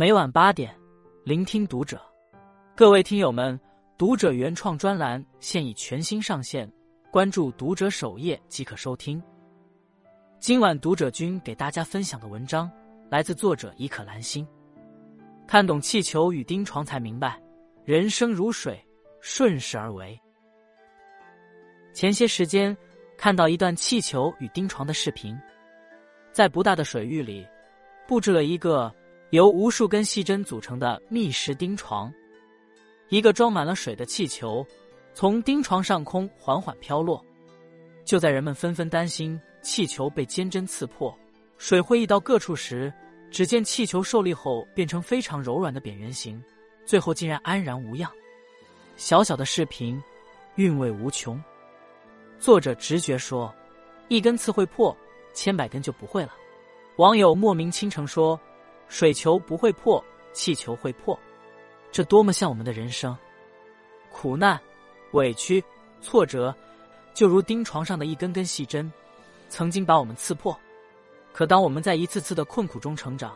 每晚八点，聆听读者。各位听友们，读者原创专栏现已全新上线，关注读者首页即可收听。今晚读者君给大家分享的文章来自作者伊可兰心。看懂气球与钉床，才明白人生如水，顺势而为。前些时间看到一段气球与钉床的视频，在不大的水域里布置了一个。由无数根细针组成的密实钉床，一个装满了水的气球从钉床上空缓缓飘落。就在人们纷纷担心气球被尖针刺破、水会溢到各处时，只见气球受力后变成非常柔软的扁圆形，最后竟然安然无恙。小小的视频，韵味无穷。作者直觉说：“一根刺会破，千百根就不会了。”网友莫名倾城说。水球不会破，气球会破，这多么像我们的人生！苦难、委屈、挫折，就如钉床上的一根根细针，曾经把我们刺破。可当我们在一次次的困苦中成长，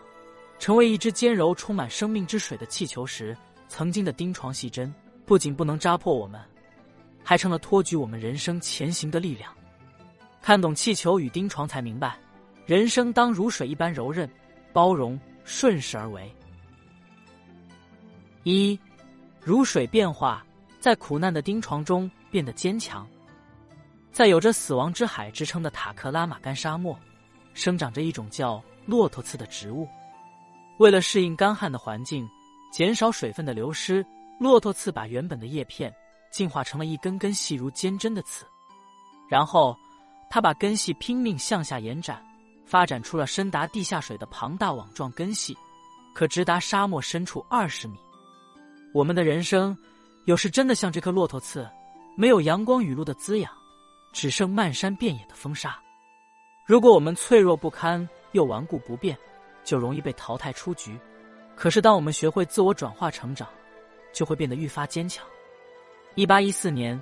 成为一只坚柔、充满生命之水的气球时，曾经的钉床细针不仅不能扎破我们，还成了托举我们人生前行的力量。看懂气球与钉床，才明白，人生当如水一般柔韧、包容。顺势而为。一，如水变化，在苦难的钉床中变得坚强。在有着“死亡之海”之称的塔克拉玛干沙漠，生长着一种叫骆驼刺的植物。为了适应干旱的环境，减少水分的流失，骆驼刺把原本的叶片进化成了一根根细如尖针的刺。然后，它把根系拼命向下延展。发展出了深达地下水的庞大网状根系，可直达沙漠深处二十米。我们的人生，有时真的像这颗骆驼刺，没有阳光雨露的滋养，只剩漫山遍野的风沙。如果我们脆弱不堪又顽固不变，就容易被淘汰出局。可是，当我们学会自我转化成长，就会变得愈发坚强。一八一四年，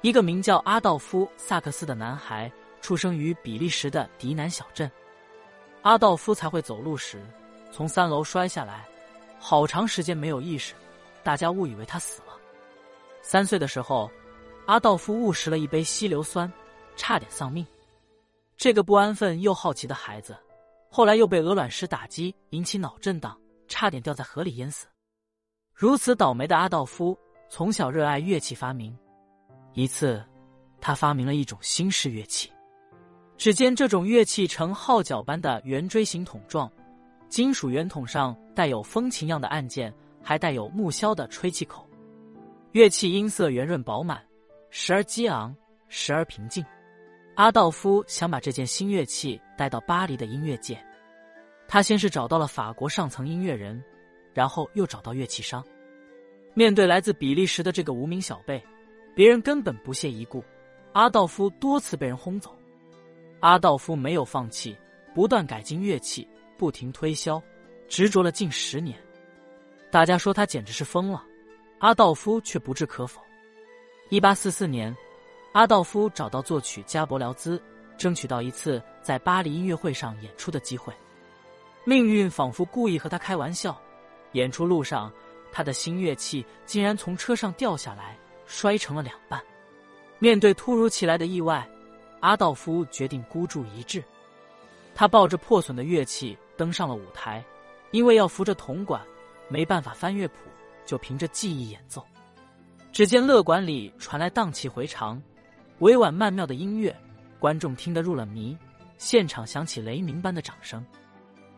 一个名叫阿道夫·萨克斯的男孩出生于比利时的迪南小镇。阿道夫才会走路时，从三楼摔下来，好长时间没有意识，大家误以为他死了。三岁的时候，阿道夫误食了一杯稀硫酸，差点丧命。这个不安分又好奇的孩子，后来又被鹅卵石打击引起脑震荡，差点掉在河里淹死。如此倒霉的阿道夫，从小热爱乐器发明。一次，他发明了一种新式乐器。只见这种乐器呈号角般的圆锥形筒状，金属圆筒上带有风琴样的按键，还带有木销的吹气口。乐器音色圆润饱满，时而激昂，时而平静。阿道夫想把这件新乐器带到巴黎的音乐界。他先是找到了法国上层音乐人，然后又找到乐器商。面对来自比利时的这个无名小辈，别人根本不屑一顾。阿道夫多次被人轰走。阿道夫没有放弃，不断改进乐器，不停推销，执着了近十年。大家说他简直是疯了，阿道夫却不置可否。一八四四年，阿道夫找到作曲家伯辽兹，争取到一次在巴黎音乐会上演出的机会。命运仿佛故意和他开玩笑，演出路上，他的新乐器竟然从车上掉下来，摔成了两半。面对突如其来的意外。阿道夫决定孤注一掷，他抱着破损的乐器登上了舞台，因为要扶着铜管，没办法翻乐谱，就凭着记忆演奏。只见乐馆里传来荡气回肠、委婉曼妙的音乐，观众听得入了迷，现场响起雷鸣般的掌声。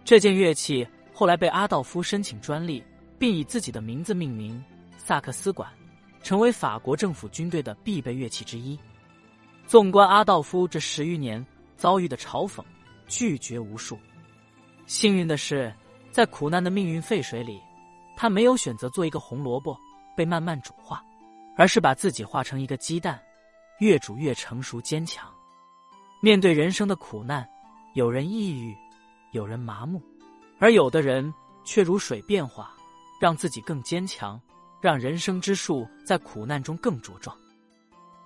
这件乐器后来被阿道夫申请专利，并以自己的名字命名——萨克斯管，成为法国政府军队的必备乐器之一。纵观阿道夫这十余年遭遇的嘲讽、拒绝无数，幸运的是，在苦难的命运沸水里，他没有选择做一个红萝卜被慢慢煮化，而是把自己化成一个鸡蛋，越煮越成熟坚强。面对人生的苦难，有人抑郁，有人麻木，而有的人却如水变化，让自己更坚强，让人生之树在苦难中更茁壮。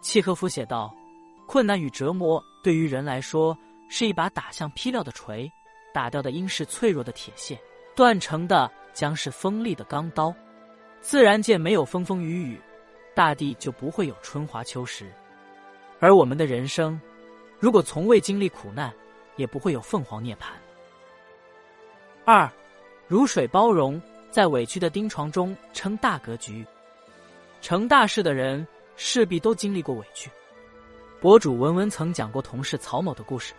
契诃夫写道。困难与折磨对于人来说是一把打向坯料的锤，打掉的应是脆弱的铁屑，断成的将是锋利的钢刀。自然界没有风风雨雨，大地就不会有春华秋实。而我们的人生，如果从未经历苦难，也不会有凤凰涅槃。二，如水包容，在委屈的钉床中撑大格局。成大事的人势必都经历过委屈。博主文文曾讲过同事曹某的故事。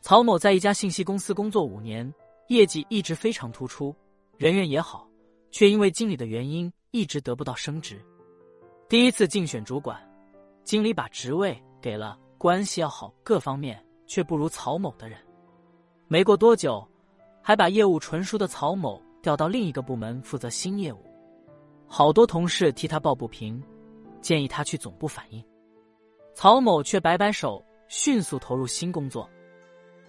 曹某在一家信息公司工作五年，业绩一直非常突出，人缘也好，却因为经理的原因一直得不到升职。第一次竞选主管，经理把职位给了关系要好、各方面却不如曹某的人。没过多久，还把业务纯熟的曹某调到另一个部门负责新业务。好多同事替他抱不平，建议他去总部反映。曹某却摆摆手，迅速投入新工作。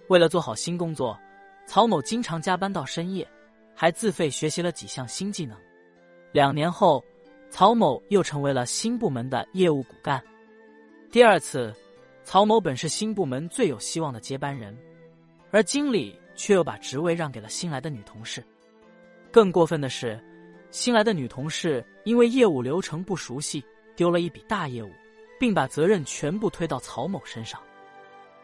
为了做好新工作，曹某经常加班到深夜，还自费学习了几项新技能。两年后，曹某又成为了新部门的业务骨干。第二次，曹某本是新部门最有希望的接班人，而经理却又把职位让给了新来的女同事。更过分的是，新来的女同事因为业务流程不熟悉，丢了一笔大业务，并把责任全部推到曹某身上。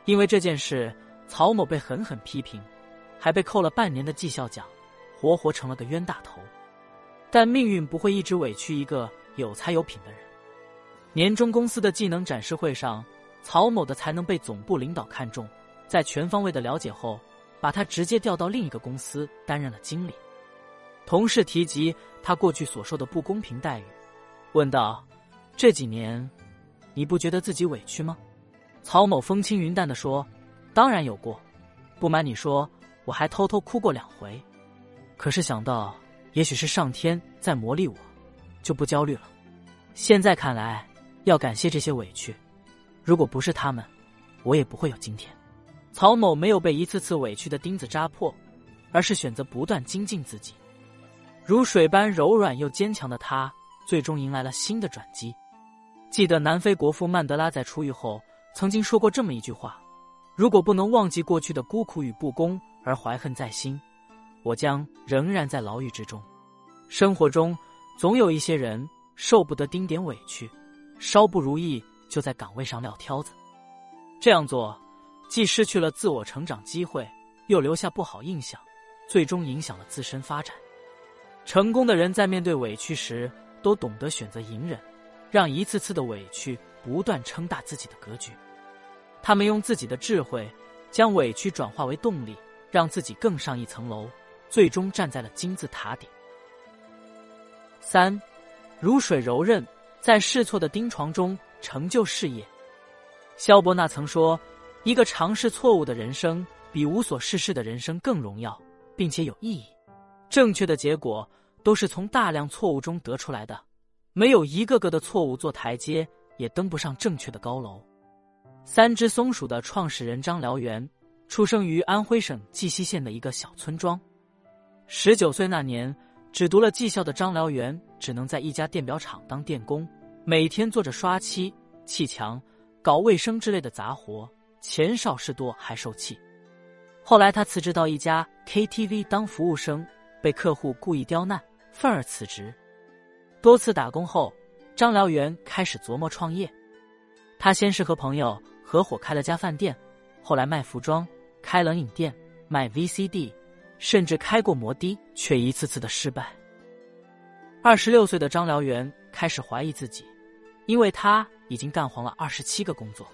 因为这件事。曹某被狠狠批评，还被扣了半年的绩效奖，活活成了个冤大头。但命运不会一直委屈一个有才有品的人。年终公司的技能展示会上，曹某的才能被总部领导看中，在全方位的了解后，把他直接调到另一个公司担任了经理。同事提及他过去所受的不公平待遇，问道：“这几年，你不觉得自己委屈吗？”曹某风轻云淡的说。当然有过，不瞒你说，我还偷偷哭过两回。可是想到，也许是上天在磨砺我，就不焦虑了。现在看来，要感谢这些委屈，如果不是他们，我也不会有今天。曹某没有被一次次委屈的钉子扎破，而是选择不断精进自己。如水般柔软又坚强的他，最终迎来了新的转机。记得南非国父曼德拉在出狱后曾经说过这么一句话。如果不能忘记过去的孤苦与不公而怀恨在心，我将仍然在牢狱之中。生活中总有一些人受不得丁点委屈，稍不如意就在岗位上撂挑子。这样做既失去了自我成长机会，又留下不好印象，最终影响了自身发展。成功的人在面对委屈时，都懂得选择隐忍，让一次次的委屈不断撑大自己的格局。他们用自己的智慧，将委屈转化为动力，让自己更上一层楼，最终站在了金字塔顶。三，如水柔韧，在试错的钉床中成就事业。萧伯纳曾说：“一个尝试错误的人生，比无所事事的人生更荣耀，并且有意义。正确的结果都是从大量错误中得出来的，没有一个个的错误做台阶，也登不上正确的高楼。”三只松鼠的创始人张燎原，出生于安徽省绩溪县的一个小村庄。十九岁那年，只读了技校的张燎原，只能在一家电表厂当电工，每天做着刷漆、砌墙、搞卫生之类的杂活，钱少事多还受气。后来他辞职到一家 KTV 当服务生，被客户故意刁难，愤而辞职。多次打工后，张辽元开始琢磨创业。他先是和朋友。合伙开了家饭店，后来卖服装、开冷饮店、卖 VCD，甚至开过摩的，却一次次的失败。二十六岁的张辽元开始怀疑自己，因为他已经干黄了二十七个工作。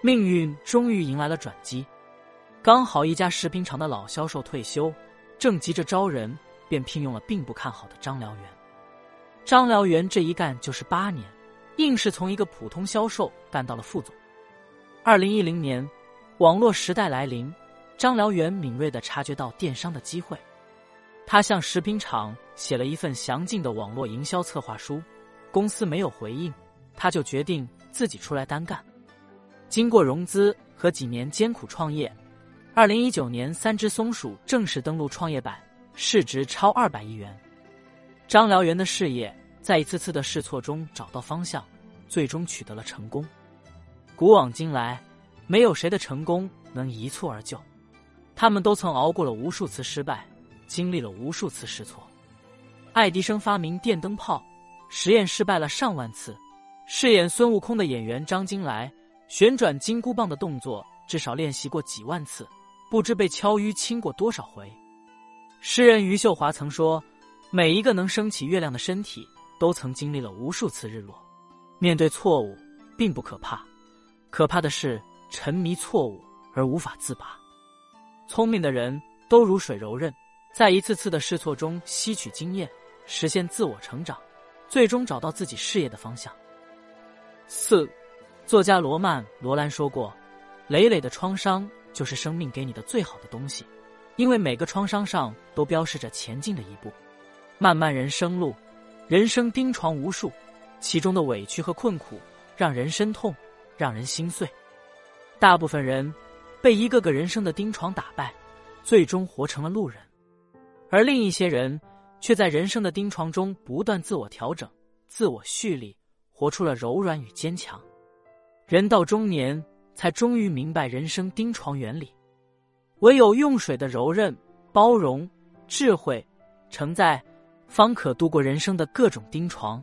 命运终于迎来了转机，刚好一家食品厂的老销售退休，正急着招人，便聘用了并不看好的张辽元。张燎原这一干就是八年，硬是从一个普通销售干到了副总。二零一零年，网络时代来临，张燎原敏锐的察觉到电商的机会，他向食品厂写了一份详尽的网络营销策划书，公司没有回应，他就决定自己出来单干。经过融资和几年艰苦创业，二零一九年，三只松鼠正式登陆创业板，市值超二百亿元。张燎原的事业在一次次的试错中找到方向，最终取得了成功。古往今来，没有谁的成功能一蹴而就，他们都曾熬过了无数次失败，经历了无数次试错。爱迪生发明电灯泡，实验失败了上万次；饰演孙悟空的演员张金来，旋转金箍棒的动作至少练习过几万次，不知被敲淤青过多少回。诗人余秀华曾说：“每一个能升起月亮的身体，都曾经历了无数次日落。面对错误，并不可怕，可怕的是沉迷错误而无法自拔。聪明的人都如水柔韧，在一次次的试错中吸取经验，实现自我成长，最终找到自己事业的方向。”四，作家罗曼·罗兰说过：“累累的创伤就是生命给你的最好的东西。”因为每个创伤上都标示着前进的一步。漫漫人生路，人生钉床无数，其中的委屈和困苦让人生痛，让人心碎。大部分人被一个个人生的钉床打败，最终活成了路人；而另一些人却在人生的钉床中不断自我调整、自我蓄力，活出了柔软与坚强。人到中年，才终于明白人生钉床原理。唯有用水的柔韧、包容、智慧、承载，方可度过人生的各种钉床。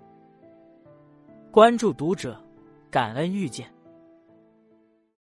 关注读者，感恩遇见。